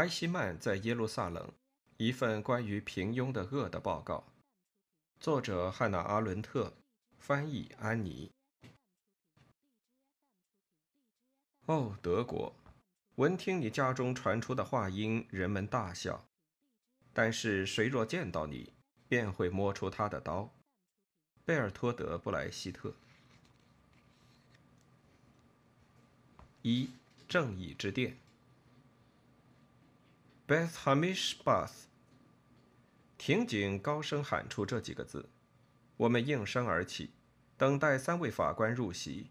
埃希曼在耶路撒冷，一份关于平庸的恶的报告。作者汉娜·阿伦特，翻译安妮。哦，德国！闻听你家中传出的话音，人们大笑。但是谁若见到你，便会摸出他的刀。贝尔托德·布莱希特。一，正义之殿。Beth Hamish Bath。庭警高声喊出这几个字，我们应声而起，等待三位法官入席。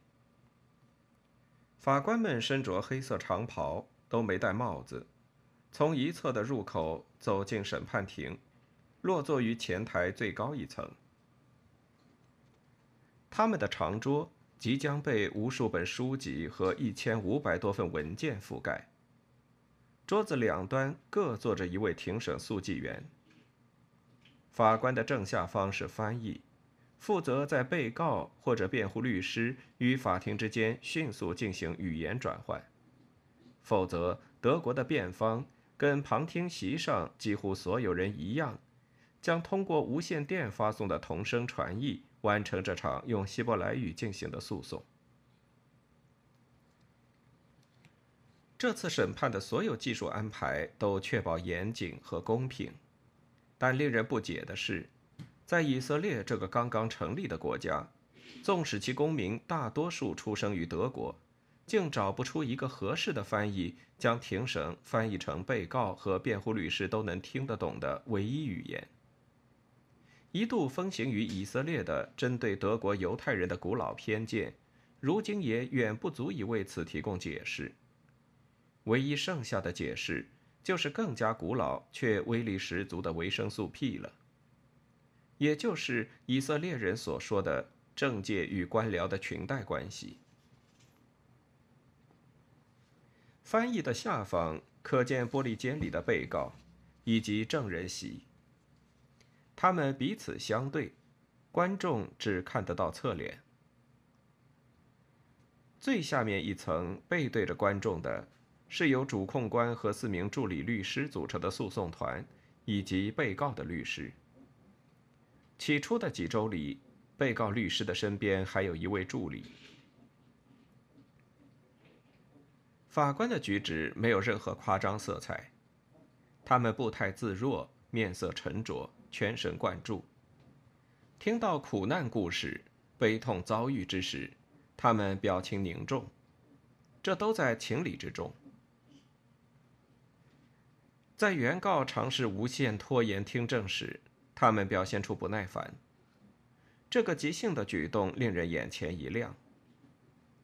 法官们身着黑色长袍，都没戴帽子，从一侧的入口走进审判庭，落座于前台最高一层。他们的长桌即将被无数本书籍和一千五百多份文件覆盖。桌子两端各坐着一位庭审速记员。法官的正下方是翻译。负责在被告或者辩护律师与法庭之间迅速进行语言转换，否则德国的辩方跟旁听席上几乎所有人一样，将通过无线电发送的同声传译完成这场用希伯来语进行的诉讼。这次审判的所有技术安排都确保严谨和公平，但令人不解的是。在以色列这个刚刚成立的国家，纵使其公民大多数出生于德国，竟找不出一个合适的翻译，将庭审翻译成被告和辩护律师都能听得懂的唯一语言。一度风行于以色列的针对德国犹太人的古老偏见，如今也远不足以为此提供解释。唯一剩下的解释，就是更加古老却威力十足的维生素 P 了。也就是以色列人所说的政界与官僚的裙带关系。翻译的下方可见玻璃间里的被告，以及证人席。他们彼此相对，观众只看得到侧脸。最下面一层背对着观众的，是由主控官和四名助理律师组成的诉讼团，以及被告的律师。起初的几周里，被告律师的身边还有一位助理。法官的举止没有任何夸张色彩，他们步态自若，面色沉着，全神贯注。听到苦难故事、悲痛遭遇之时，他们表情凝重，这都在情理之中。在原告尝试无限拖延听证时，他们表现出不耐烦。这个即兴的举动令人眼前一亮。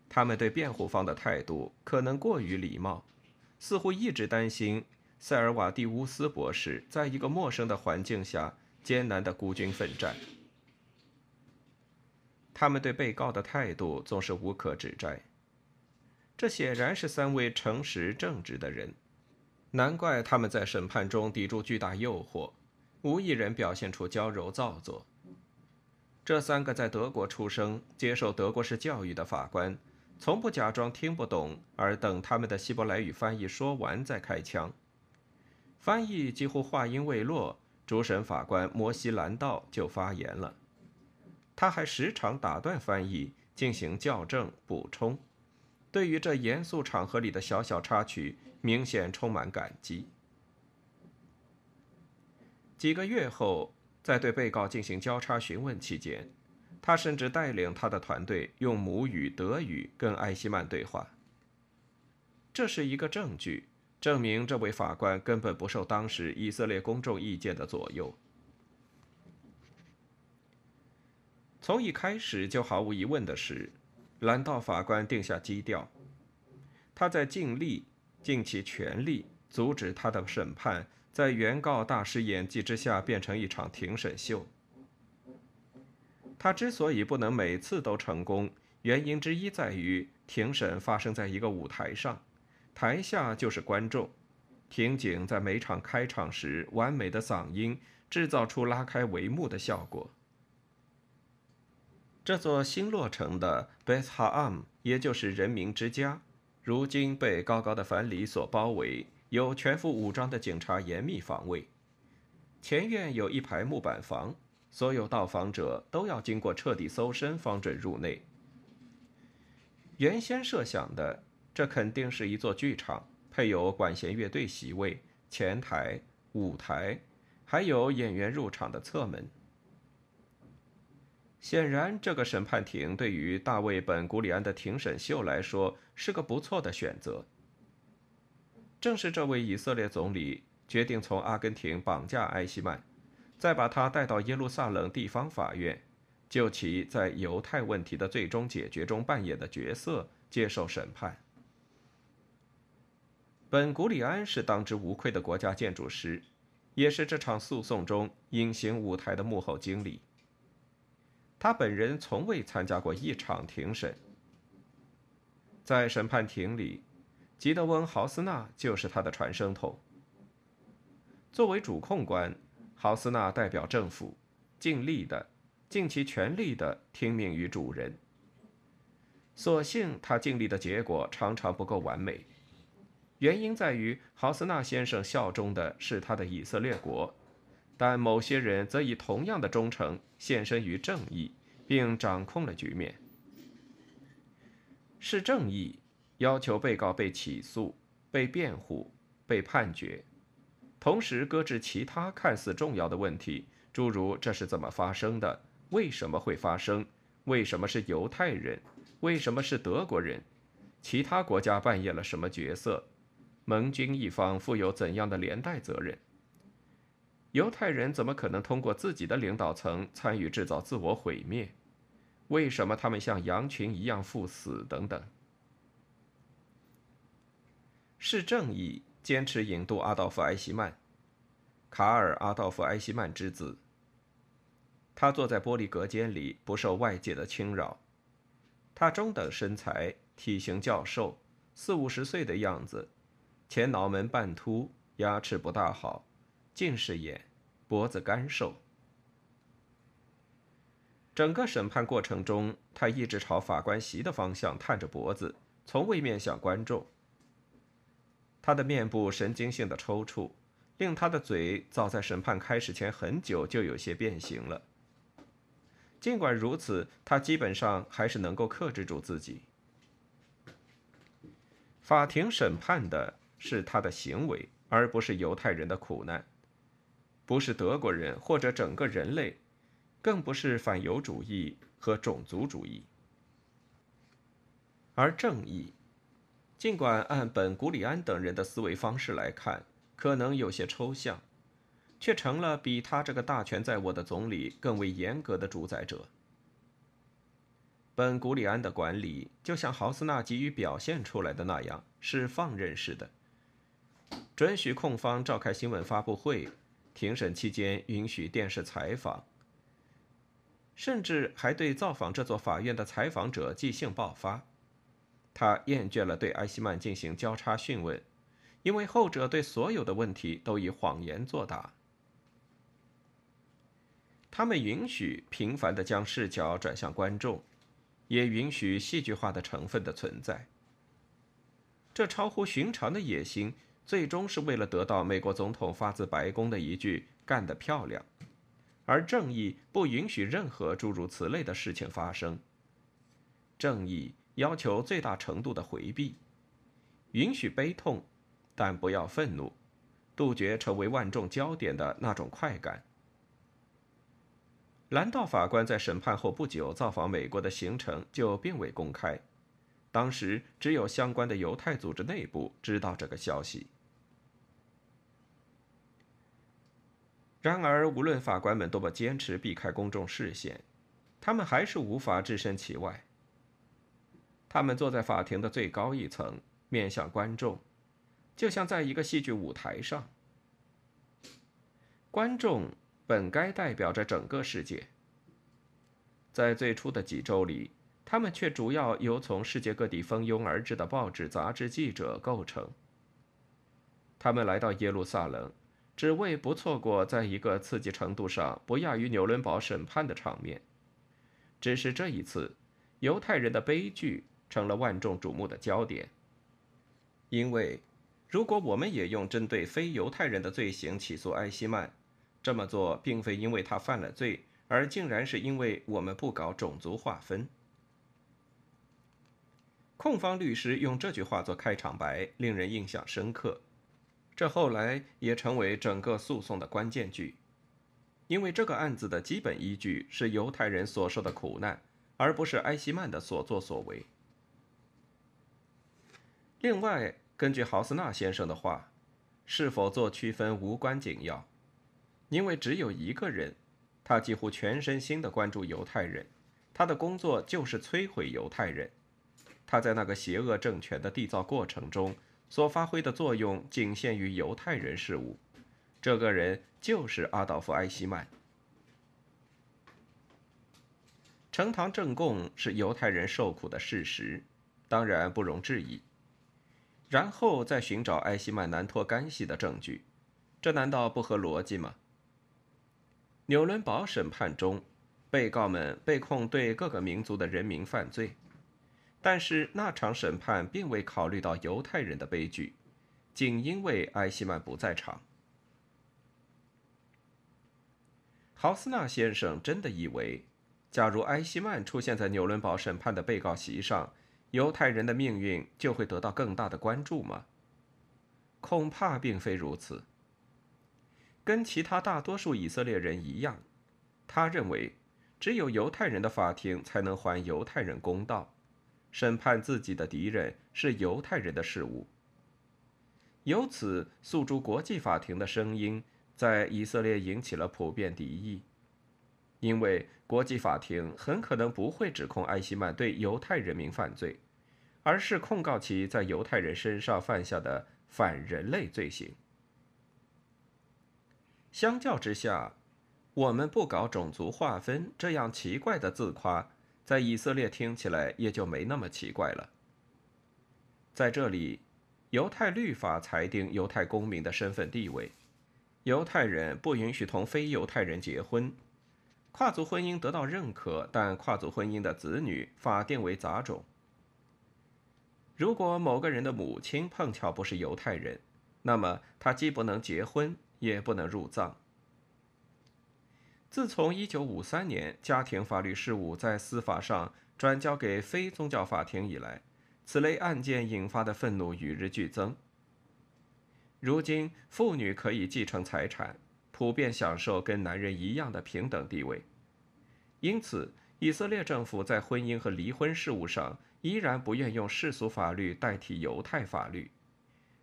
他们对辩护方的态度可能过于礼貌，似乎一直担心塞尔瓦蒂乌斯博士在一个陌生的环境下艰难的孤军奋战。他们对被告的态度总是无可指摘。这显然是三位诚实正直的人，难怪他们在审判中抵住巨大诱惑。无一人表现出娇柔造作。这三个在德国出生、接受德国式教育的法官，从不假装听不懂，而等他们的希伯来语翻译说完再开枪。翻译几乎话音未落，主审法官摩西·兰道就发言了。他还时常打断翻译进行校正、补充，对于这严肃场合里的小小插曲，明显充满感激。几个月后，在对被告进行交叉询问期间，他甚至带领他的团队用母语德语跟艾希曼对话。这是一个证据，证明这位法官根本不受当时以色列公众意见的左右。从一开始就毫无疑问的是，兰道法官定下基调，他在尽力、尽其全力阻止他的审判。在原告大师演技之下，变成一场庭审秀。他之所以不能每次都成功，原因之一在于庭审发生在一个舞台上，台下就是观众。庭警在每场开场时，完美的嗓音制造出拉开帷幕的效果。这座新落成的 Beth Ha'am，也就是人民之家，如今被高高的樊篱所包围。有全副武装的警察严密防卫。前院有一排木板房，所有到访者都要经过彻底搜身方准入内。原先设想的，这肯定是一座剧场，配有管弦乐队席位、前台、舞台，还有演员入场的侧门。显然，这个审判庭对于大卫·本·古里安的庭审秀来说是个不错的选择。正是这位以色列总理决定从阿根廷绑架埃希曼，再把他带到耶路撒冷地方法院。就其在犹太问题的最终解决中扮演的角色接受审判。本·古里安是当之无愧的国家建筑师，也是这场诉讼中隐形舞台的幕后经理。他本人从未参加过一场庭审。在审判庭里，吉德温·豪斯纳就是他的传声筒。作为主控官，豪斯纳代表政府，尽力的。尽其全力地听命于主人。所幸他尽力的结果常常不够完美，原因在于豪斯纳先生效忠的是他的以色列国，但某些人则以同样的忠诚献身于正义，并掌控了局面。是正义要求被告被起诉、被辩护、被判决，同时搁置其他看似重要的问题，诸如这是怎么发生的。为什么会发生？为什么是犹太人？为什么是德国人？其他国家扮演了什么角色？盟军一方负有怎样的连带责任？犹太人怎么可能通过自己的领导层参与制造自我毁灭？为什么他们像羊群一样赴死？等等。是正义坚持引渡阿道夫·埃希曼，卡尔·阿道夫·埃希曼之子。他坐在玻璃隔间里，不受外界的侵扰。他中等身材，体型较瘦，四五十岁的样子，前脑门半秃，牙齿不大好，近视眼，脖子干瘦。整个审判过程中，他一直朝法官席的方向探着脖子，从未面向观众。他的面部神经性的抽搐，令他的嘴早在审判开始前很久就有些变形了。尽管如此，他基本上还是能够克制住自己。法庭审判的是他的行为，而不是犹太人的苦难，不是德国人或者整个人类，更不是反犹主义和种族主义。而正义，尽管按本·古里安等人的思维方式来看，可能有些抽象。却成了比他这个大权在握的总理更为严格的主宰者。本·古里安的管理就像豪斯纳急于表现出来的那样，是放任式的，准许控方召开新闻发布会，庭审期间允许电视采访，甚至还对造访这座法院的采访者即兴爆发。他厌倦了对埃希曼进行交叉讯问，因为后者对所有的问题都以谎言作答。他们允许频繁地将视角转向观众，也允许戏剧化的成分的存在。这超乎寻常的野心，最终是为了得到美国总统发自白宫的一句“干得漂亮”，而正义不允许任何诸如此类的事情发生。正义要求最大程度的回避，允许悲痛，但不要愤怒，杜绝成为万众焦点的那种快感。兰道法官在审判后不久造访美国的行程就并未公开，当时只有相关的犹太组织内部知道这个消息。然而，无论法官们多么坚持避开公众视线，他们还是无法置身其外。他们坐在法庭的最高一层，面向观众，就像在一个戏剧舞台上。观众。本该代表着整个世界，在最初的几周里，他们却主要由从世界各地蜂拥而至的报纸、杂志记者构成。他们来到耶路撒冷，只为不错过在一个刺激程度上不亚于纽伦堡审判的场面。只是这一次，犹太人的悲剧成了万众瞩目的焦点，因为如果我们也用针对非犹太人的罪行起诉埃希曼，这么做并非因为他犯了罪，而竟然是因为我们不搞种族划分。控方律师用这句话做开场白，令人印象深刻。这后来也成为整个诉讼的关键句，因为这个案子的基本依据是犹太人所受的苦难，而不是埃希曼的所作所为。另外，根据豪斯纳先生的话，是否做区分无关紧要，因为只有一个人，他几乎全身心地关注犹太人，他的工作就是摧毁犹太人，他在那个邪恶政权的缔造过程中。所发挥的作用仅限于犹太人事务，这个人就是阿道夫·埃希曼。呈堂证供是犹太人受苦的事实，当然不容置疑。然后再寻找埃希曼难脱干系的证据，这难道不合逻辑吗？纽伦堡审判中，被告们被控对各个民族的人民犯罪。但是那场审判并未考虑到犹太人的悲剧，仅因为埃希曼不在场。豪斯纳先生真的以为，假如埃希曼出现在纽伦堡审判的被告席上，犹太人的命运就会得到更大的关注吗？恐怕并非如此。跟其他大多数以色列人一样，他认为，只有犹太人的法庭才能还犹太人公道。审判自己的敌人是犹太人的事务。由此，诉诸国际法庭的声音在以色列引起了普遍敌意，因为国际法庭很可能不会指控艾希曼对犹太人民犯罪，而是控告其在犹太人身上犯下的反人类罪行。相较之下，我们不搞种族划分这样奇怪的自夸。在以色列听起来也就没那么奇怪了。在这里，犹太律法裁定犹太公民的身份地位，犹太人不允许同非犹太人结婚，跨族婚姻得到认可，但跨族婚姻的子女法定为杂种。如果某个人的母亲碰巧不是犹太人，那么他既不能结婚，也不能入葬。自从1953年家庭法律事务在司法上转交给非宗教法庭以来，此类案件引发的愤怒与日俱增。如今，妇女可以继承财产，普遍享受跟男人一样的平等地位。因此，以色列政府在婚姻和离婚事务上依然不愿用世俗法律代替犹太法律，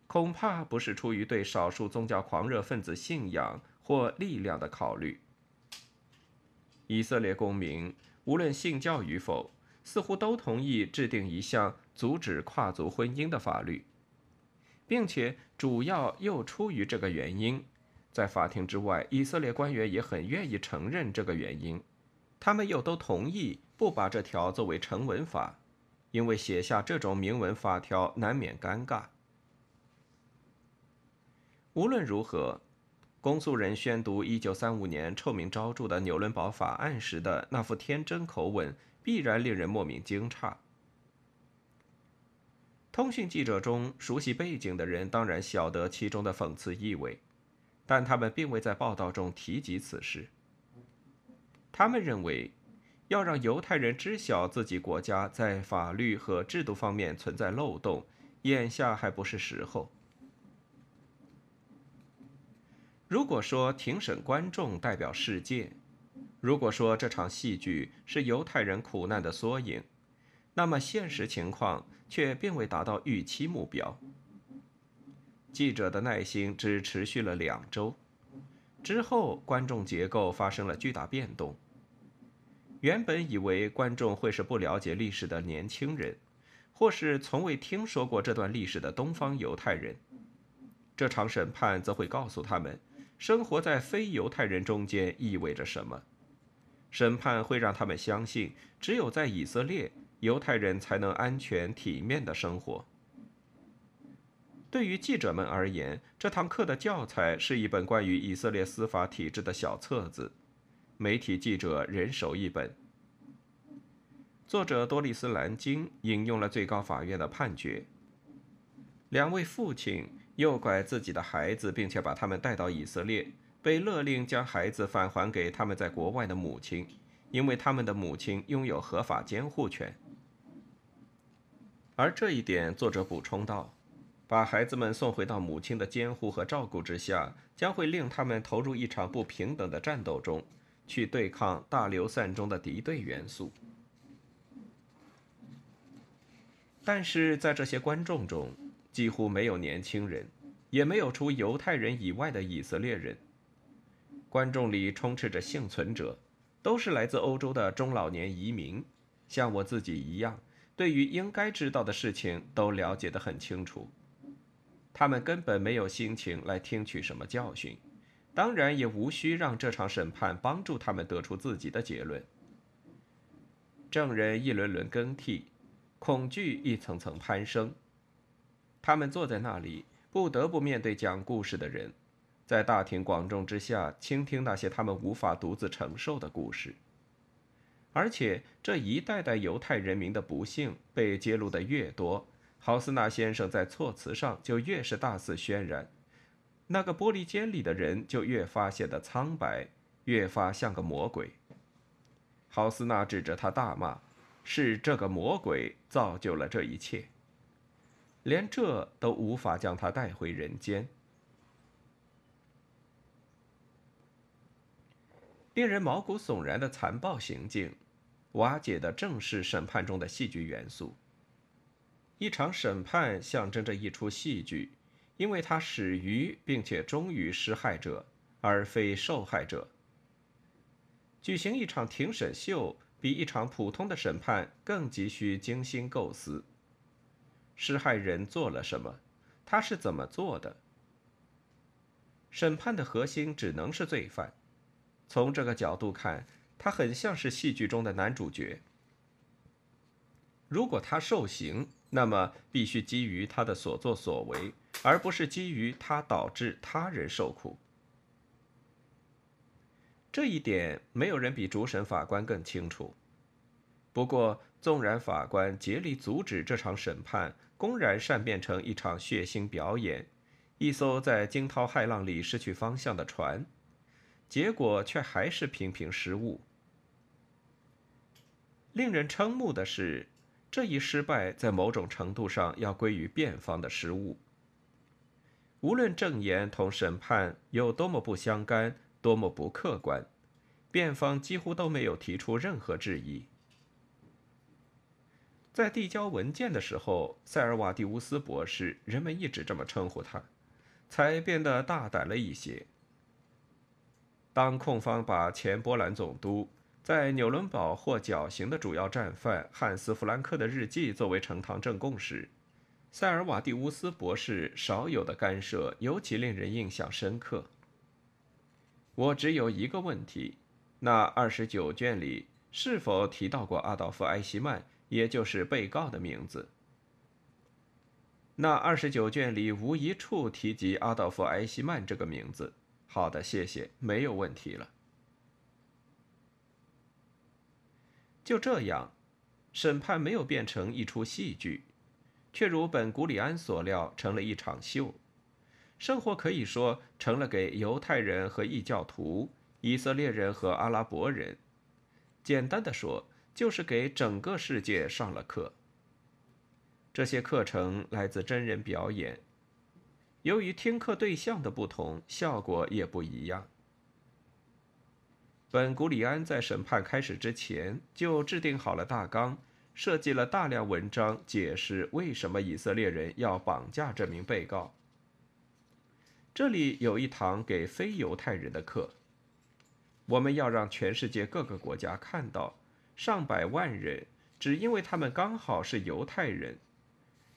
恐怕不是出于对少数宗教狂热分子信仰或力量的考虑。以色列公民无论信教与否，似乎都同意制定一项阻止跨族婚姻的法律，并且主要又出于这个原因。在法庭之外，以色列官员也很愿意承认这个原因，他们又都同意不把这条作为成文法，因为写下这种明文法条难免尴尬。无论如何。公诉人宣读1935年臭名昭著的纽伦堡法案时的那副天真口吻，必然令人莫名惊诧。通讯记者中熟悉背景的人当然晓得其中的讽刺意味，但他们并未在报道中提及此事。他们认为，要让犹太人知晓自己国家在法律和制度方面存在漏洞，眼下还不是时候。如果说庭审观众代表世界，如果说这场戏剧是犹太人苦难的缩影，那么现实情况却并未达到预期目标。记者的耐心只持续了两周，之后观众结构发生了巨大变动。原本以为观众会是不了解历史的年轻人，或是从未听说过这段历史的东方犹太人，这场审判则会告诉他们。生活在非犹太人中间意味着什么？审判会让他们相信，只有在以色列，犹太人才能安全体面的生活。对于记者们而言，这堂课的教材是一本关于以色列司法体制的小册子，媒体记者人手一本。作者多丽丝·兰金引用了最高法院的判决：两位父亲诱拐自己的孩子，并且把他们带到以色列，被勒令将孩子返还给他们在国外的母亲，因为他们的母亲拥有合法监护权。而这一点，作者补充道：“把孩子们送回到母亲的监护和照顾之下，将会令他们投入一场不平等的战斗中，去对抗大流散中的敌对元素。”但是在这些观众中，几乎没有年轻人，也没有除犹太人以外的以色列人。观众里充斥着幸存者，都是来自欧洲的中老年移民，像我自己一样，对于应该知道的事情都了解得很清楚。他们根本没有心情来听取什么教训，当然也无需让这场审判帮助他们得出自己的结论。证人一轮轮更替，恐惧一层层攀升。他们坐在那里，不得不面对讲故事的人，在大庭广众之下倾听那些他们无法独自承受的故事。而且这一代代犹太人民的不幸被揭露的越多，豪斯纳先生在措辞上就越是大肆渲染，那个玻璃间里的人就越发显得苍白，越发像个魔鬼。豪斯纳指着他大骂：“是这个魔鬼造就了这一切。”连这都无法将他带回人间。令人毛骨悚然的残暴行径，瓦解的正是审判中的戏剧元素。一场审判象征着一出戏剧，因为它始于并且终于施害者，而非受害者。举行一场庭审秀，比一场普通的审判更急需精心构思。施害人做了什么？他是怎么做的？审判的核心只能是罪犯。从这个角度看，他很像是戏剧中的男主角。如果他受刑，那么必须基于他的所作所为，而不是基于他导致他人受苦。这一点，没有人比主审法官更清楚。不过，纵然法官竭力阻止这场审判，公然善变成一场血腥表演，一艘在惊涛骇浪里失去方向的船，结果却还是频频失误。令人瞠目的是，这一失败在某种程度上要归于辩方的失误。无论证言同审判有多么不相干，多么不客观，辩方几乎都没有提出任何质疑。在递交文件的时候，塞尔瓦蒂乌斯博士（人们一直这么称呼他）才变得大胆了一些。当控方把前波兰总督在纽伦堡获绞刑的主要战犯汉斯·弗兰克的日记作为呈堂证供时，塞尔瓦蒂乌斯博士少有的干涉尤其令人印象深刻。我只有一个问题：那二十九卷里是否提到过阿道夫·埃希曼？也就是被告的名字。那二十九卷里无一处提及阿道夫·埃希曼这个名字。好的，谢谢，没有问题了。就这样，审判没有变成一出戏剧，却如本古里安所料，成了一场秀。生活可以说成了给犹太人和异教徒、以色列人和阿拉伯人。简单的说。就是给整个世界上了课。这些课程来自真人表演，由于听课对象的不同，效果也不一样。本古里安在审判开始之前就制定好了大纲，设计了大量文章解释为什么以色列人要绑架这名被告。这里有一堂给非犹太人的课，我们要让全世界各个国家看到。上百万人只因为他们刚好是犹太人，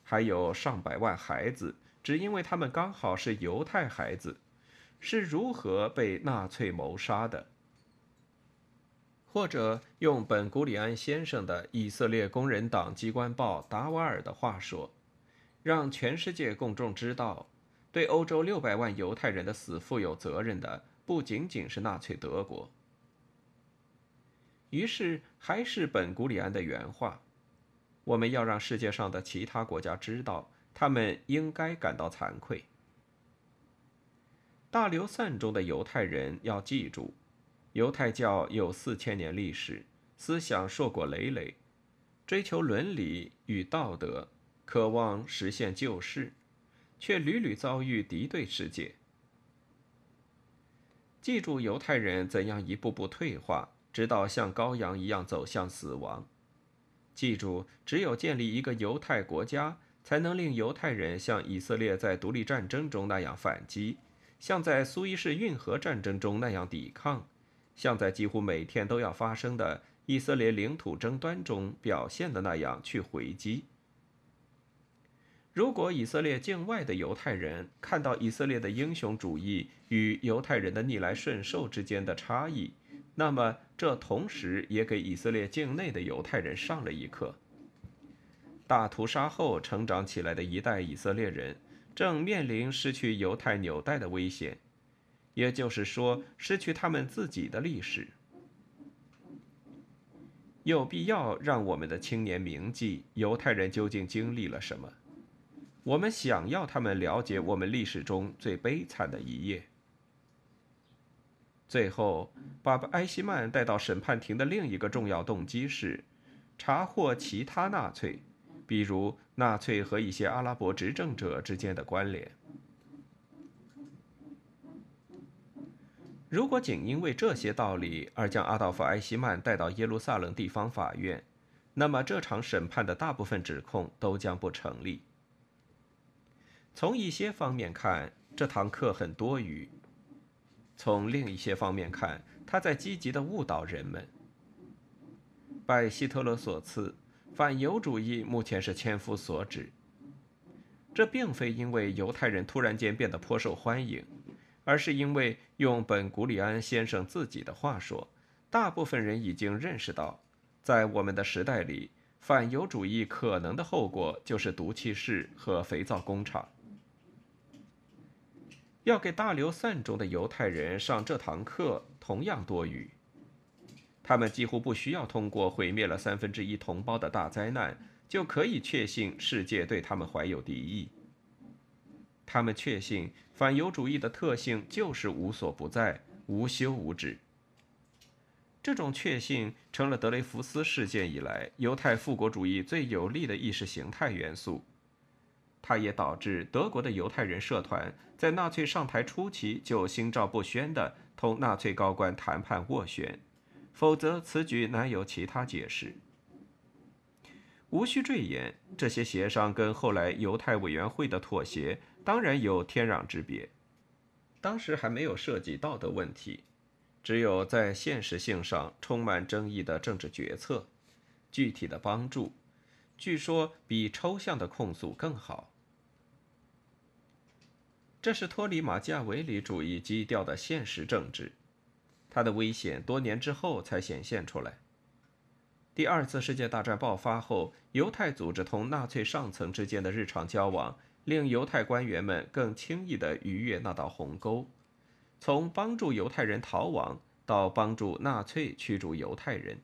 还有上百万孩子只因为他们刚好是犹太孩子，是如何被纳粹谋杀的？或者用本古里安先生的以色列工人党机关报《达瓦尔》的话说，让全世界公众知道，对欧洲六百万犹太人的死负有责任的不仅仅是纳粹德国。于是，还是本古里安的原话：“我们要让世界上的其他国家知道，他们应该感到惭愧。”大流散中的犹太人要记住，犹太教有四千年历史，思想硕果累累，追求伦理与道德，渴望实现救世，却屡屡遭遇敌对世界。记住犹太人怎样一步步退化，直到像羔羊一样走向死亡。记住，只有建立一个犹太国家，才能令犹太人像以色列在独立战争中那样反击，像在苏伊士运河战争中那样抵抗，像在几乎每天都要发生的以色列领土争端中表现的那样去回击。如果以色列境外的犹太人看到以色列的英雄主义与犹太人的逆来顺受之间的差异，那么这同时也给以色列境内的犹太人上了一课。大屠杀后成长起来的一代以色列人正面临失去犹太纽带的危险，也就是说，失去他们自己的历史。有必要让我们的青年铭记犹太人究竟经历了什么。我们想要他们了解我们历史中最悲惨的一页。最后，把埃希曼带到审判庭的另一个重要动机是，查获其他纳粹，比如纳粹和一些阿拉伯执政者之间的关联。如果仅因为这些道理而将阿道夫·埃希曼带到耶路撒冷地方法院，那么这场审判的大部分指控都将不成立。从一些方面看，这堂课很多余；从另一些方面看，他在积极地误导人们。拜希特勒所赐，反犹主义目前是千夫所指。这并非因为犹太人突然间变得颇受欢迎，而是因为用本古里安先生自己的话说，大部分人已经认识到，在我们的时代里，反犹主义可能的后果就是毒气室和肥皂工厂。要给大流散中的犹太人上这堂课同样多余。他们几乎不需要通过毁灭了三分之一同胞的大灾难，就可以确信世界对他们怀有敌意。他们确信反犹主义的特性就是无所不在、无休无止。这种确信成了德雷福斯事件以来犹太复国主义最有力的意识形态元素。它也导致德国的犹太人社团在纳粹上台初期就心照不宣地同纳粹高官谈判斡旋，否则此举难有其他解释。无需赘言，这些协商跟后来犹太委员会的妥协当然有天壤之别。当时还没有涉及道德问题，只有在现实性上充满争议的政治决策，具体的帮助。据说比抽象的控诉更好。这是脱离马基亚维里主义基调的现实政治，它的危险多年之后才显现出来。第二次世界大战爆发后，犹太组织同纳粹上层之间的日常交往，令犹太官员们更轻易地逾越那道鸿沟，从帮助犹太人逃亡到帮助纳粹驱逐犹太人。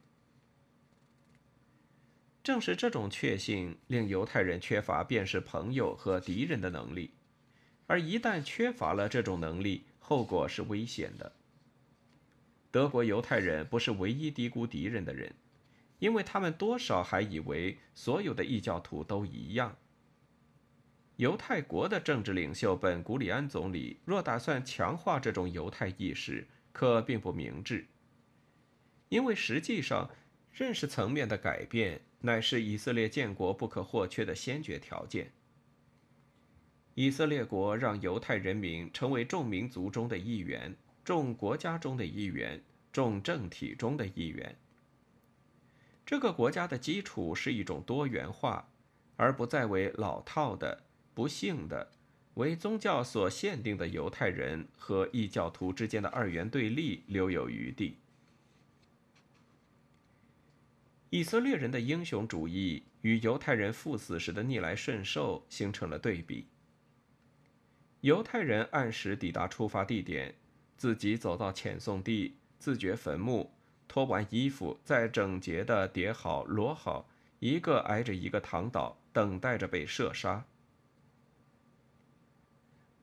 正是这种确信，令犹太人缺乏辨识朋友和敌人的能力，而一旦缺乏了这种能力，后果是危险的。德国犹太人不是唯一低估敌人的人，因为他们多少还以为所有的异教徒都一样。犹太国的政治领袖本古里安总理若打算强化这种犹太意识，可并不明智，因为实际上认识层面的改变。乃是以色列建国不可或缺的先决条件。以色列国让犹太人民成为众民族中的一员，众国家中的一员，众政体中的一员。这个国家的基础是一种多元化，而不再为老套的、不幸的、为宗教所限定的犹太人和异教徒之间的二元对立留有余地。以色列人的英雄主义与犹太人赴死时的逆来顺受形成了对比。犹太人按时抵达出发地点，自己走到遣送地，自掘坟墓，脱完衣服，再整洁地叠好、摞好，一个挨着一个躺倒，等待着被射杀。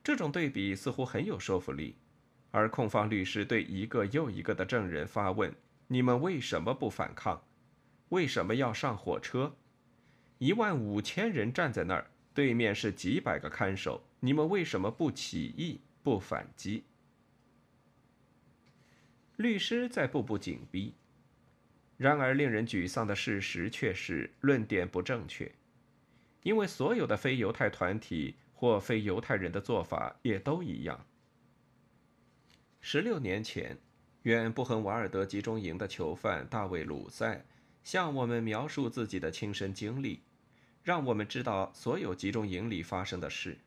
这种对比似乎很有说服力，而控方律师对一个又一个的证人发问：“你们为什么不反抗？为什么要上火车？一万五千人站在那儿，对面是几百个看守，你们为什么不起义、不反击？”律师在步步紧逼。然而，令人沮丧的事实却是论点不正确，因为所有的非犹太团体。或非犹太人的做法也都一样。十六年前，远布痕瓦尔德集中营的囚犯大卫·鲁塞向我们描述自己的亲身经历，让我们知道所有集中营里发生的事。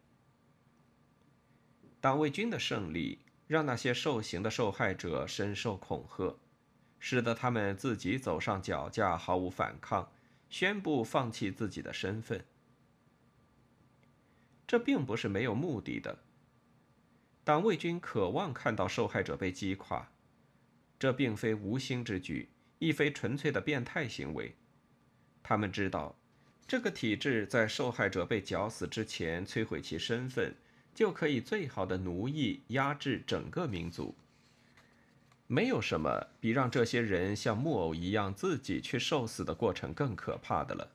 党卫军的胜利让那些受刑的受害者深受恐吓，使得他们自己走上绞架，毫无反抗，宣布放弃自己的身份。这并不是没有目的的。党卫军渴望看到受害者被击垮，这并非无心之举，亦非纯粹的变态行为。他们知道，这个体制在受害者被绞死之前摧毁其身份，就可以最好的奴役、压制整个民族。没有什么比让这些人像木偶一样自己去受死的过程更可怕的了。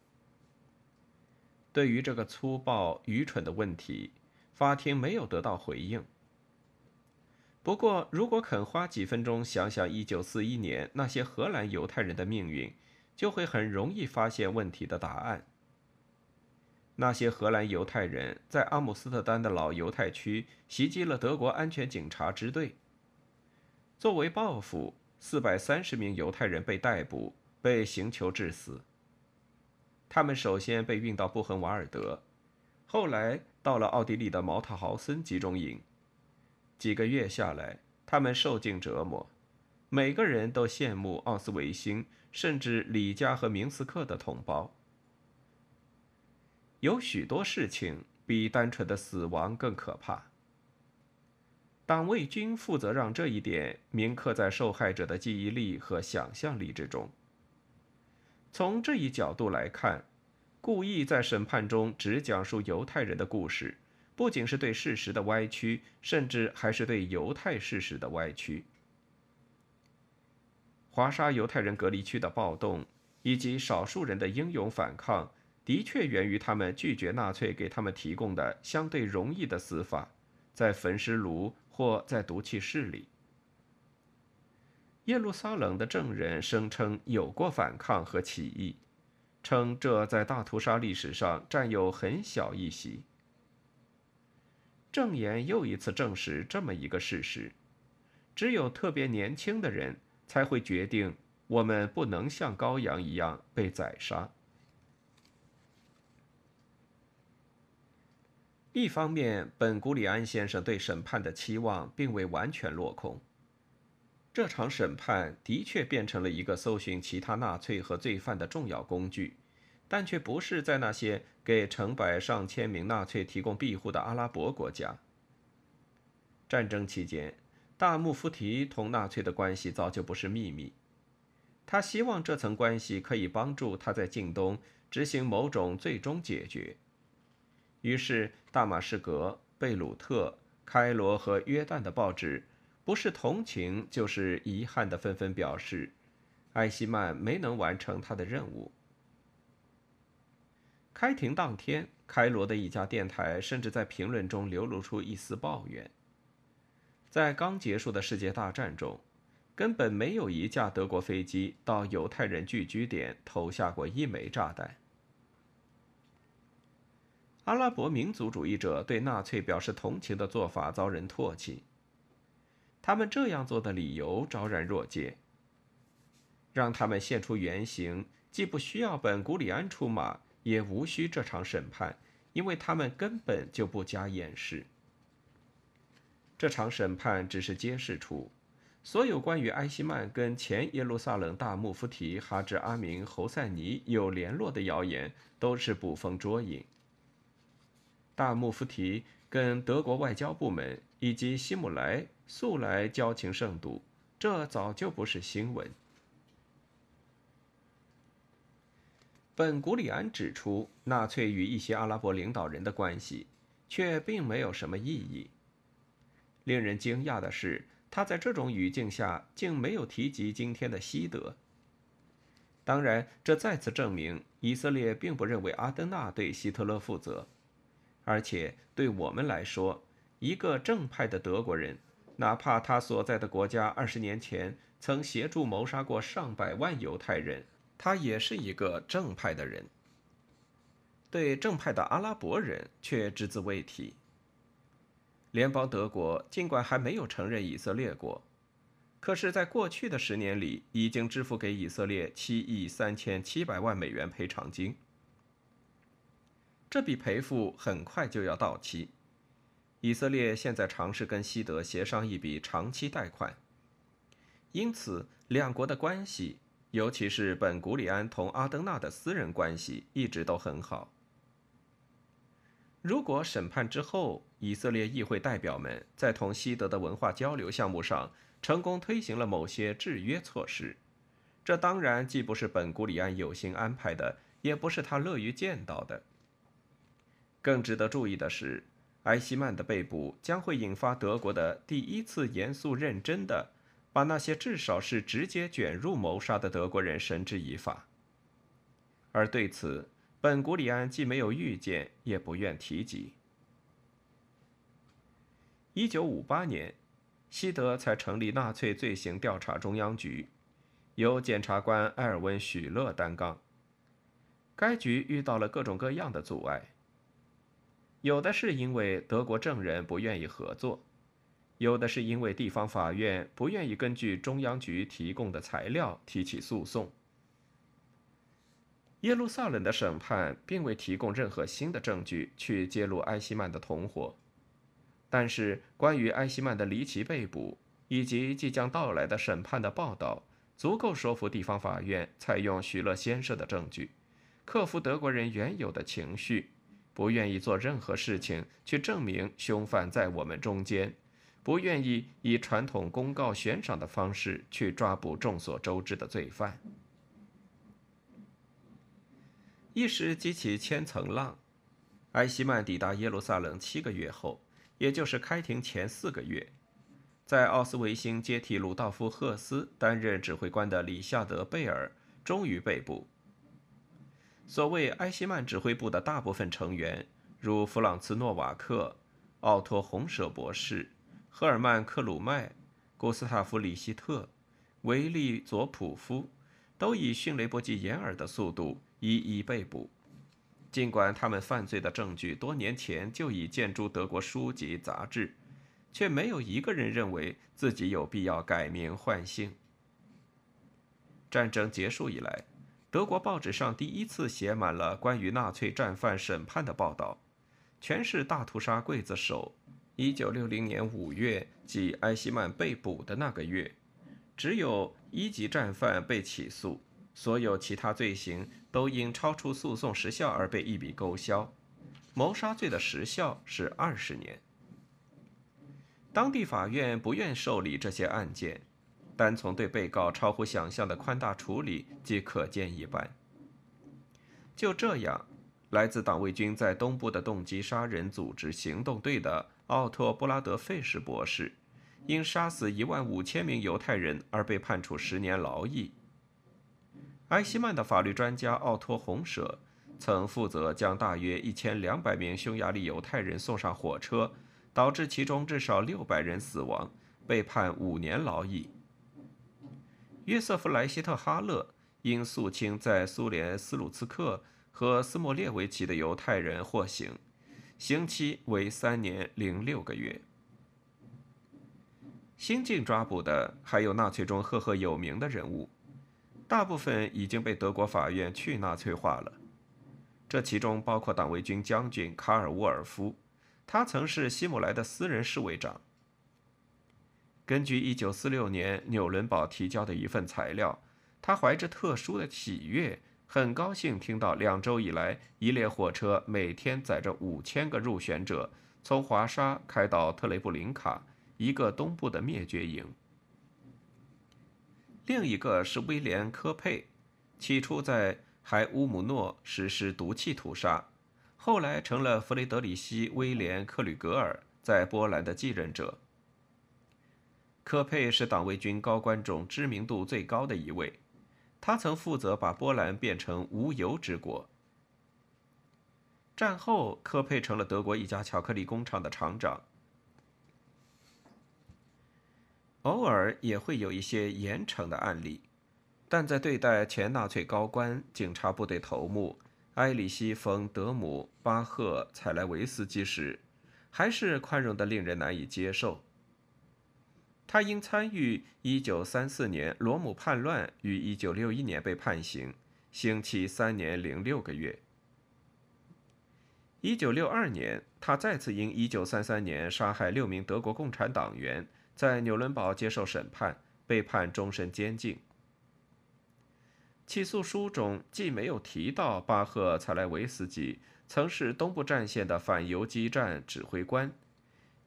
对于这个粗暴、愚蠢的问题，法庭没有得到回应。不过，如果肯花几分钟想想1941年那些荷兰犹太人的命运，就会很容易发现问题的答案。那些荷兰犹太人在阿姆斯特丹的老犹太区袭击了德国安全警察支队。作为报复，430名犹太人被逮捕，被刑求致死。他们首先被运到布痕瓦尔德，后来到了奥地利的毛特豪森集中营。几个月下来，他们受尽折磨，每个人都羡慕奥斯维辛，甚至里加和明斯克的同胞。有许多事情比单纯的死亡更可怕。党卫军负责让这一点铭刻在受害者的记忆力和想象力之中。从这一角度来看，故意在审判中只讲述犹太人的故事，不仅是对事实的歪曲，甚至还是对犹太事实的歪曲。华沙犹太人隔离区的暴动以及少数人的英勇反抗，的确源于他们拒绝纳粹给他们提供的相对容易的死法，在焚尸炉或在毒气室里。耶路撒冷的证人声称有过反抗和起义，称这在大屠杀历史上占有很小一席。证言又一次证实这么一个事实：只有特别年轻的人才会决定我们不能像羔羊一样被宰杀。一方面，本古里安先生对审判的期望并未完全落空。这场审判的确变成了一个搜寻其他纳粹和罪犯的重要工具，但却不是在那些给成百上千名纳粹提供庇护的阿拉伯国家。战争期间，大穆夫提同纳粹的关系早就不是秘密。他希望这层关系可以帮助他在近东执行某种最终解决。于是，大马士革、贝鲁特、开罗和约旦的报纸。不是同情，就是遗憾的纷纷表示，艾希曼没能完成他的任务。开庭当天，开罗的一家电台甚至在评论中流露出一丝抱怨：在刚结束的世界大战中，根本没有一架德国飞机到犹太人聚居点投下过一枚炸弹。阿拉伯民族主义者对纳粹表示同情的做法遭人唾弃。他们这样做的理由昭然若揭。让他们现出原形，既不需要本古里安出马，也无需这场审判，因为他们根本就不加掩饰。这场审判只是揭示出，所有关于埃希曼跟前耶路撒冷大穆夫提哈芝阿明侯赛尼有联络的谣言都是捕风捉影。大穆夫提跟德国外交部门以及希姆莱。素来交情甚笃，这早就不是新闻。本古里安指出，纳粹与一些阿拉伯领导人的关系，却并没有什么意义。令人惊讶的是，他在这种语境下竟没有提及今天的西德。当然，这再次证明以色列并不认为阿登纳对希特勒负责，而且对我们来说，一个正派的德国人，哪怕他所在的国家二十年前曾协助谋杀过上百万犹太人，他也是一个正派的人。对正派的阿拉伯人却只字未提。联邦德国尽管还没有承认以色列国。可是，在过去的十年里，已经支付给以色列七亿三千七百万美元赔偿金。这笔赔付很快就要到期，以色列现在尝试跟西德协商一笔长期贷款。因此，两国的关系，尤其是本古里安同阿登纳的私人关系，一直都很好。如果审判之后，以色列议会代表们在同西德的文化交流项目上，成功推行了某些制约措施，这当然既不是本古里安有心安排的，也不是他乐于见到的。更值得注意的是，埃希曼的被捕将会引发德国的第一次严肃认真的把那些至少是直接卷入谋杀的德国人绳之以法。而对此，本古里安既没有预见，也不愿提及。一九五八年。西德才成立纳粹罪行调查中央局，由检察官埃尔温·许勒担纲。该局遇到了各种各样的阻碍，有的是因为德国证人不愿意合作，有的是因为地方法院不愿意根据中央局提供的材料提起诉讼。耶路撒冷的审判并未提供任何新的证据去揭露埃希曼的同伙。但是，关于埃希曼的离奇被捕以及即将到来的审判的报道，足够说服地方法院采用许勒先生的证据，克服德国人原有的情绪，不愿意做任何事情去证明凶犯在我们中间，不愿意以传统公告悬赏的方式去抓捕众所周知的罪犯。一时激起千层浪。埃希曼抵达耶路撒冷七个月后。也就是开庭前四个月，在奥斯维辛接替鲁道夫·赫斯担任指挥官的里夏德·贝尔终于被捕。所谓埃希曼指挥部的大部分成员，如弗朗茨·诺瓦克、奥托·洪舍博士、赫尔曼·克鲁迈、古斯塔夫·里希特、维利·佐普夫，都以迅雷不及掩耳的速度一一被捕。尽管他们犯罪的证据多年前就已见诸德国书籍杂志，却没有一个人认为自己有必要改名换姓。战争结束以来，德国报纸上第一次写满了关于纳粹战犯审判的报道，全是大屠杀刽子手。一九六零年五月，即埃希曼被捕的那个月，只有一级战犯被起诉。所有其他罪行都因超出诉讼时效而被一笔勾销，谋杀罪的时效是二十年。当地法院不愿受理这些案件，单从对被告超乎想象的宽大处理即可见一斑。就这样，来自党卫军在东部的动机杀人组织行动队的奥托·布拉德费什博士，因杀死一万五千名犹太人而被判处十年劳役。埃希曼的法律专家奥托·洪舍曾负责将大约一千两百名匈牙利犹太人送上火车，导致其中至少六百人死亡，被判五年劳役。约瑟夫·莱希特哈勒因肃清在苏联斯鲁茨克和斯莫列维奇的犹太人获刑，刑期为三年零六个月。新近抓捕的还有纳粹中赫赫有名的人物。大部分已经被德国法院去纳粹化了，这其中包括党卫军将军卡尔·沃尔夫，他曾是希姆莱的私人侍卫长。根据1946年纽伦堡提交的一份材料，他怀着特殊的喜悦，很高兴听到两周以来一列火车每天载着五千个入选者，从华沙开到特雷布林卡，一个东部的灭绝营。另一个是威廉·科佩，起初在海乌姆诺实施毒气屠杀，后后来成了弗雷德里希·威廉·克吕格尔在波兰的继任者。科佩是党卫军高官中知名度最高的一位，他曾负责把波兰变成无油之国。战后，科佩成了德国一家巧克力工厂的厂长。偶尔也会有一些严惩的案例，但在对待前纳粹高官、警察部队头目埃里希·冯·德姆·巴赫·采莱维斯基时，还是宽容的令人难以接受。他因参与1934年罗姆叛乱，于1961年被判刑，刑期三年零六个月。1962年，他再次因1933年杀害六名德国共产党员，在纽伦堡接受审判，被判终身监禁。起诉书中既没有提到巴赫·采莱维斯基曾是东部战线的反游击战指挥官。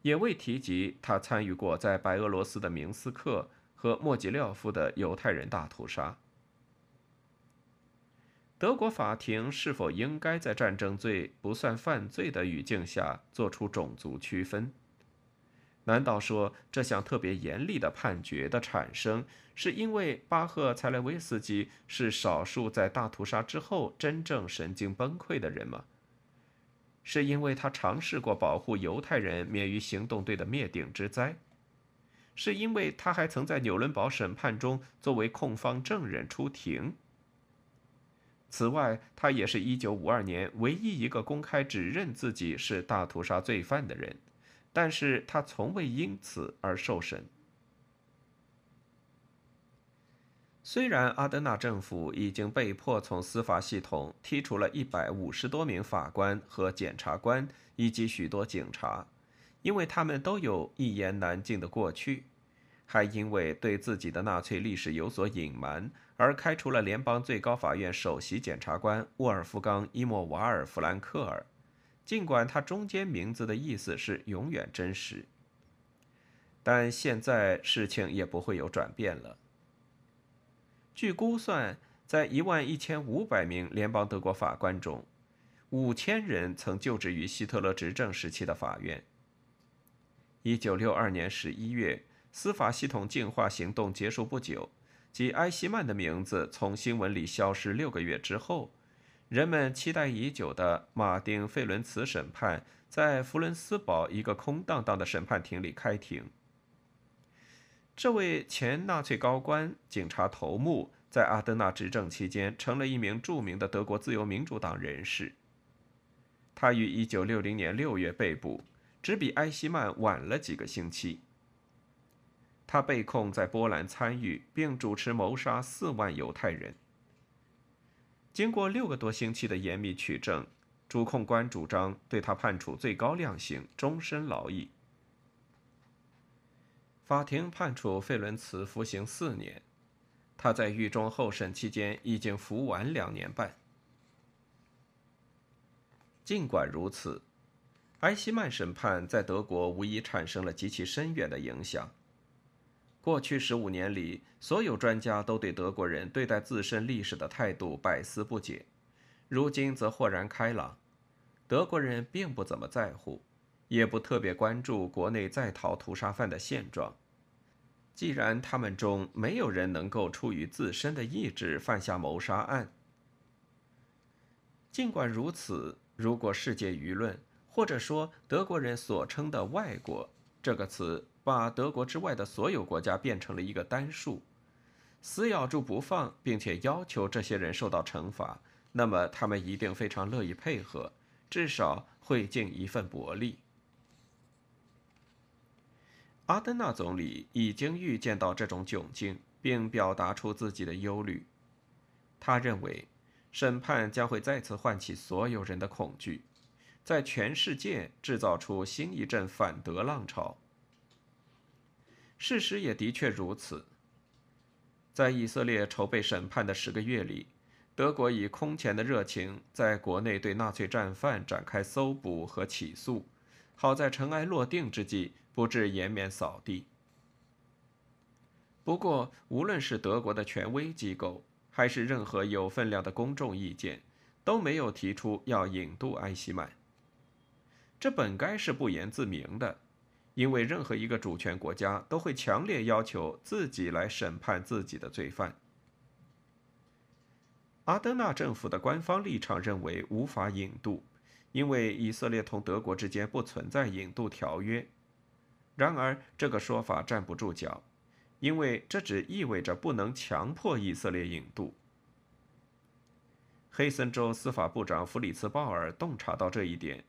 也未提及他参与过在白俄罗斯的明斯克和莫吉廖夫的犹太人大屠杀。德国法庭是否应该在战争罪不算犯罪的语境下做出种族区分？难道说这项特别严厉的判决的产生，是因为巴赫·采莱维斯基是少数在大屠杀之后真正神经崩溃的人吗？是因为他尝试过保护犹太人免于行动队的灭顶之灾，是因为他还曾在纽伦堡审判中作为控方证人出庭。此外，他也是一九五二年唯一一个公开指认自己是大屠杀罪犯的人，但是他从未因此而受审。虽然阿德纳政府已经被迫从司法系统剔除了一百五十多名法官和检察官以及许多警察，因为他们都有一言难尽的过去，还因为对自己的纳粹历史有所隐瞒而开除了联邦最高法院首席检察官沃尔夫冈·伊莫瓦尔·弗兰克尔，尽管他中间名字的意思是永远真实，但现在事情也不会有转变了。据估算，在一万一千五百名联邦德国法官中，五千人曾就职于希特勒执政时期的法院。一九六二年十一月，司法系统净化行动结束不久，即埃希曼的名字从新闻里消失六个月之后，人们期待已久的马丁·费伦茨审判在弗伦斯堡一个空荡荡的审判庭里开庭。这位前纳粹高官、警察头目，在阿德纳执政期间成了一名著名的德国自由民主党人士。他于1960年6月被捕，只比埃希曼晚了几个星期。他被控在波兰参与并主持谋杀四万犹太人。经过六个多星期的严密取证，主控官主张对他判处最高量刑——终身劳役。法庭判处费伦茨服刑四年，他在狱中候审期间已经服完两年半。尽管如此，埃希曼审判在德国无疑产生了极其深远的影响。过去十五年里，所有专家都对德国人对待自身历史的态度百思不解，如今则豁然开朗。德国人并不怎么在乎，也不特别关注国内在逃屠杀犯的现状。既然他们中没有人能够出于自身的意志犯下谋杀案，尽管如此，如果世界舆论或者说德国人所称的“外国”这个词把德国之外的所有国家变成了一个单数，死咬住不放，并且要求这些人受到惩罚，那么他们一定非常乐意配合，至少会尽一份薄力。阿登纳总理已经预见到这种窘境，并表达出自己的忧虑。他认为，审判将会再次唤起所有人的恐惧，在全世界制造出新一阵反德浪潮。事实也的确如此。在以色列筹备审判的十个月里，德国以空前的热情在国内对纳粹战犯展开搜捕和起诉，好在尘埃落定之际。不致颜面扫地。不过，无论是德国的权威机构，还是任何有分量的公众意见，都没有提出要引渡埃希曼。这本该是不言自明的，因为任何一个主权国家都会强烈要求自己来审判自己的罪犯。阿登纳政府的官方立场认为无法引渡，因为以色列同德国之间不存在引渡条约。然而，这个说法站不住脚，因为这只意味着不能强迫以色列引渡。黑森州司法部长弗里茨·鲍尔洞察到这一点。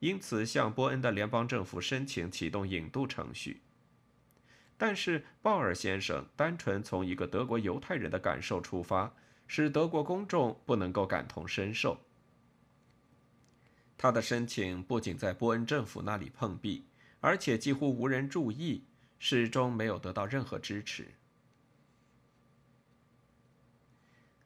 因此，向波恩的联邦政府申请启动引渡程序。但是，鲍尔先生单纯从一个德国犹太人的感受出发，使德国公众不能够感同身受。他的申请不仅在波恩政府那里碰壁，而且几乎无人注意，始终没有得到任何支持。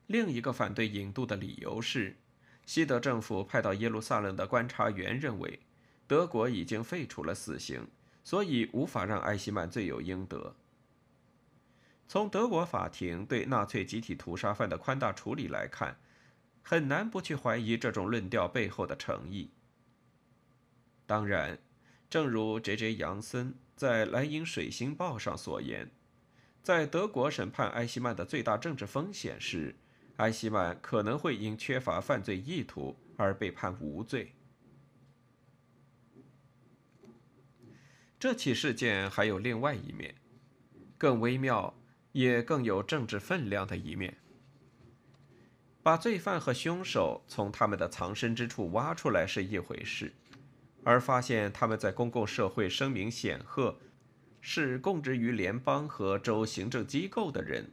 另一个反对引渡的理由是。西德政府派到耶路撒冷的观察员认为，德国已经废除了死刑，所以无法让艾希曼罪有应得。从德国法庭对纳粹集体屠杀犯的宽大处理来看，很难不去怀疑这种论调背后的诚意。当然，正如 J.J. 杨森在《莱茵水星报》上所言，在德国审判埃希曼的最大政治风险是。埃希曼可能会因缺乏犯罪意图而被判无罪。这起事件还有另外一面，更微妙也更有政治分量的一面。把罪犯和凶手从他们的藏身之处挖出来是一回事，而发现他们在公共社会声名显赫，是供职于联邦和州行政机构的人。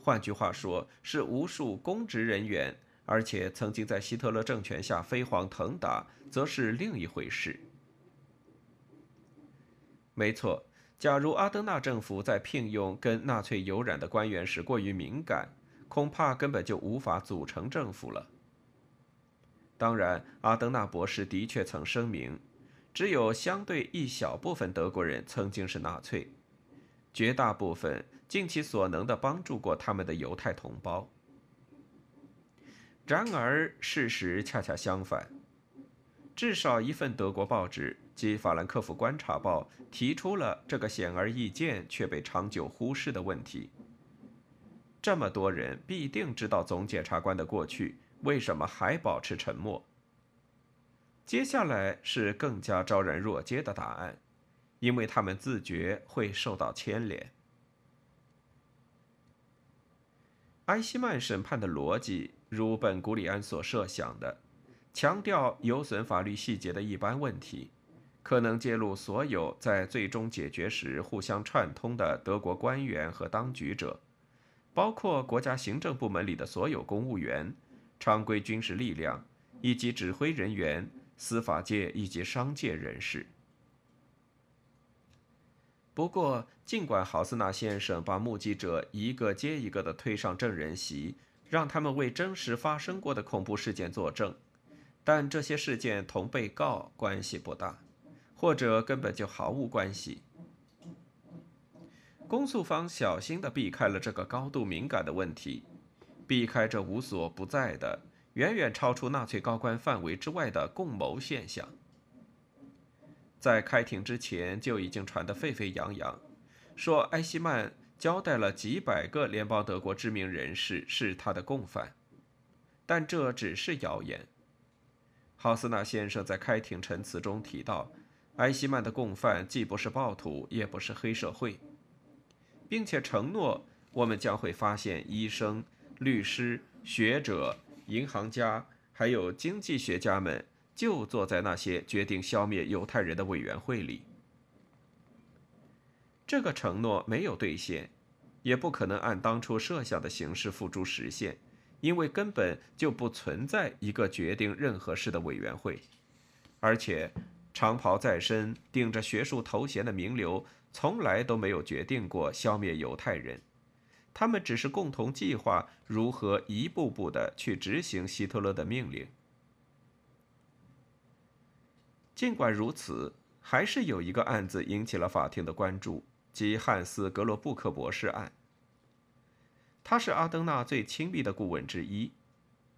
换句话说，是无数公职人员，而且曾经在希特勒政权下飞黄腾达，则是另一回事。没错，假如阿登纳政府在聘用跟纳粹有染的官员时过于敏感，恐怕根本就无法组成政府了。当然，阿登纳博士的确曾声明，只有相对一小部分德国人曾经是纳粹，绝大部分。尽其所能地帮助过他们的犹太同胞。然而，事实恰恰相反。至少一份德国报纸即《法兰克福观察报》提出了这个显而易见却被长久忽视的问题：这么多人必定知道总检察官的过去，为什么还保持沉默？接下来是更加昭然若揭的答案：因为他们自觉会受到牵连。埃希曼审判的逻辑，如本古里安所设想的，强调有损法律细节的一般问题，可能揭露所有在最终解决时互相串通的德国官员和当局者，包括国家行政部门里的所有公务员、常规军事力量以及指挥人员、司法界以及商界人士。不过，尽管豪斯纳先生把目击者一个接一个地推上证人席，让他们为真实发生过的恐怖事件作证，但这些事件同被告关系不大，或者根本就毫无关系。公诉方小心地避开了这个高度敏感的问题，避开这无所不在的、远远超出纳粹高官范围之外的共谋现象。在开庭之前就已经传得沸沸扬扬，说埃希曼交代了几百个联邦德国知名人士是他的共犯，但这只是谣言。豪斯纳先生在开庭陈词中提到，埃希曼的共犯既不是暴徒，也不是黑社会，并且承诺我们将会发现医生、律师、学者、银行家，还有经济学家们。就坐在那些决定消灭犹太人的委员会里。这个承诺没有兑现，也不可能按当初设想的形式付诸实现，因为根本就不存在一个决定任何事的委员会。而且，长袍在身、顶着学术头衔的名流从来都没有决定过消灭犹太人，他们只是共同计划如何一步步的去执行希特勒的命令。尽管如此，还是有一个案子引起了法庭的关注，即汉斯·格罗布克博士案。他是阿登纳最亲密的顾问之一，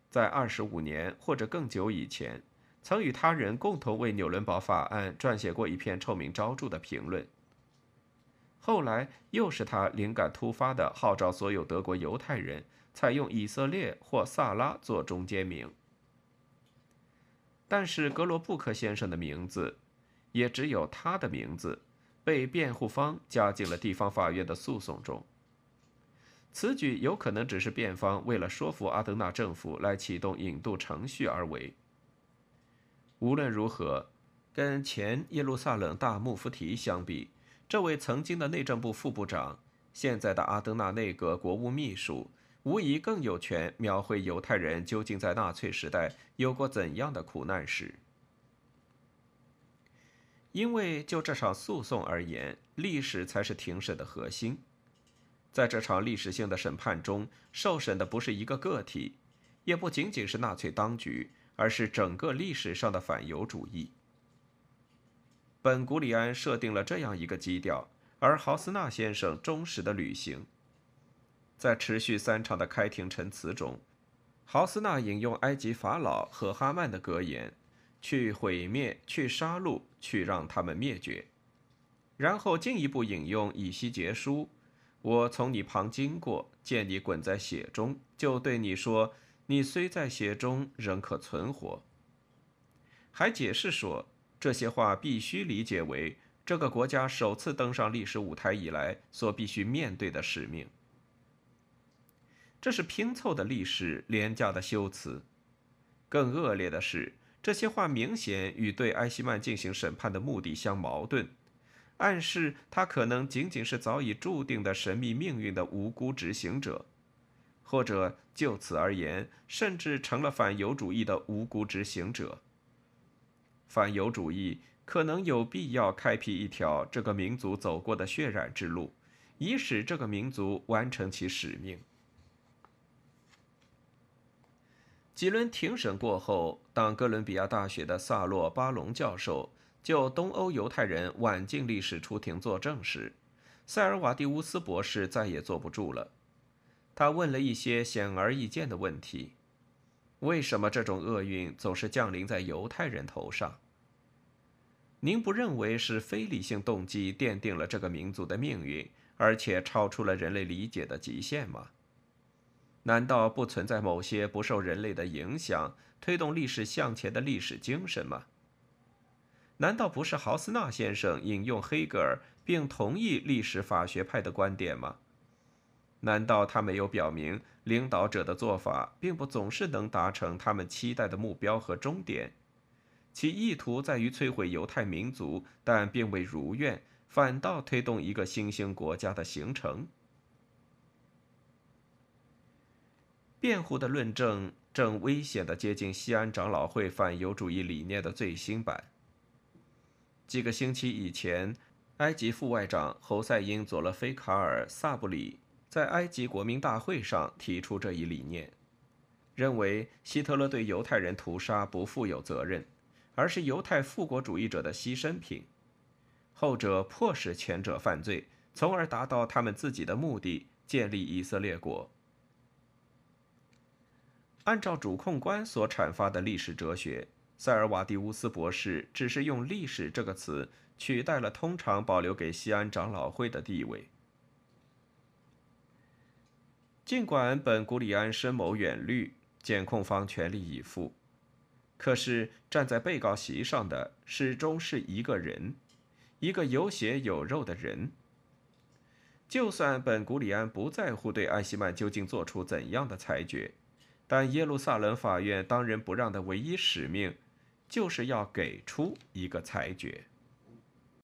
在二十五年或者更久以前，曾与他人共同为纽伦堡法案撰写过一篇臭名昭著的评论。后来又是他灵感突发的号召所有德国犹太人采用以色列或萨拉做中间名。但是格罗布克先生的名字，也只有他的名字，被辩护方加进了地方法院的诉讼中。此举有可能只是辩方为了说服阿登纳政府来启动引渡程序而为。无论如何，跟前耶路撒冷大穆夫提相比，这位曾经的内政部副部长，现在的阿登纳内阁国务秘书，无疑更有权描绘犹太人究竟在纳粹时代有过怎样的苦难史。因为就这场诉讼而言，历史才是庭审的核心。在这场历史性的审判中，受审的不是一个个体，也不仅仅是纳粹当局，而是整个历史上的反犹主义。本古里安设定了这样一个基调，而豪斯纳先生忠实的履行。在持续三场的开庭陈词中，豪斯纳引用埃及法老和哈曼的格言：“去毁灭，去杀戮，去让他们灭绝。”然后进一步引用以西结书。我从你旁经过，见你滚在血中，就对你说：“你虽在血中，仍可存活。”还解释说，这些话必须理解为这个国家首次登上历史舞台以来所必须面对的使命。这是拼凑的历史，廉价的修辞。更恶劣的是，这些话明显与对埃希曼进行审判的目的相矛盾。暗示他可能仅仅是早已注定的神秘命运的无辜执行者，或者就此而言，甚至成了反犹主义的无辜执行者。反犹主义可能有必要开辟一条这个民族走过的血染之路，以使这个民族完成其使命。几轮庭审过后，当哥伦比亚大学的萨洛巴隆教授。就东欧犹太人晚近历史出庭作证时，塞尔瓦蒂乌斯博士再也坐不住了。他问了一些显而易见的问题：为什么这种厄运总是降临在犹太人头上？您不认为是非理性动机奠定了这个民族的命运，而且超出了人类理解的极限吗？难道不存在某些不受人类的影响、推动历史向前的历史精神吗？难道不是豪斯纳先生引用黑格尔并同意历史法学派的观点吗？难道他没有表明领导者的做法并不总是能达成他们期待的目标和终点？其意图在于摧毁犹太民族，但并未如愿，反倒推动一个新兴国家的形成。辩护的论证正危险地接近西安长老会反犹主义理念的最新版。几个星期以前，埃及副外长侯赛因·佐勒菲卡尔·萨布里在埃及国民大会上提出这一理念，认为希特勒对犹太人屠杀不负有责任，而是犹太复国主义者的牺牲品，后者迫使前者犯罪，从而达到他们自己的目的——建立以色列国。按照主控官所阐发的历史哲学。塞尔瓦蒂乌斯博士只是用“历史”这个词取代了通常保留给西安长老会的地位。尽管本古里安深谋远虑，检控方全力以赴，可是站在被告席上的始终是一个人，一个有血有肉的人。就算本古里安不在乎对艾希曼究竟做出怎样的裁决，但耶路撒冷法院当仁不让的唯一使命。就是要给出一个裁决。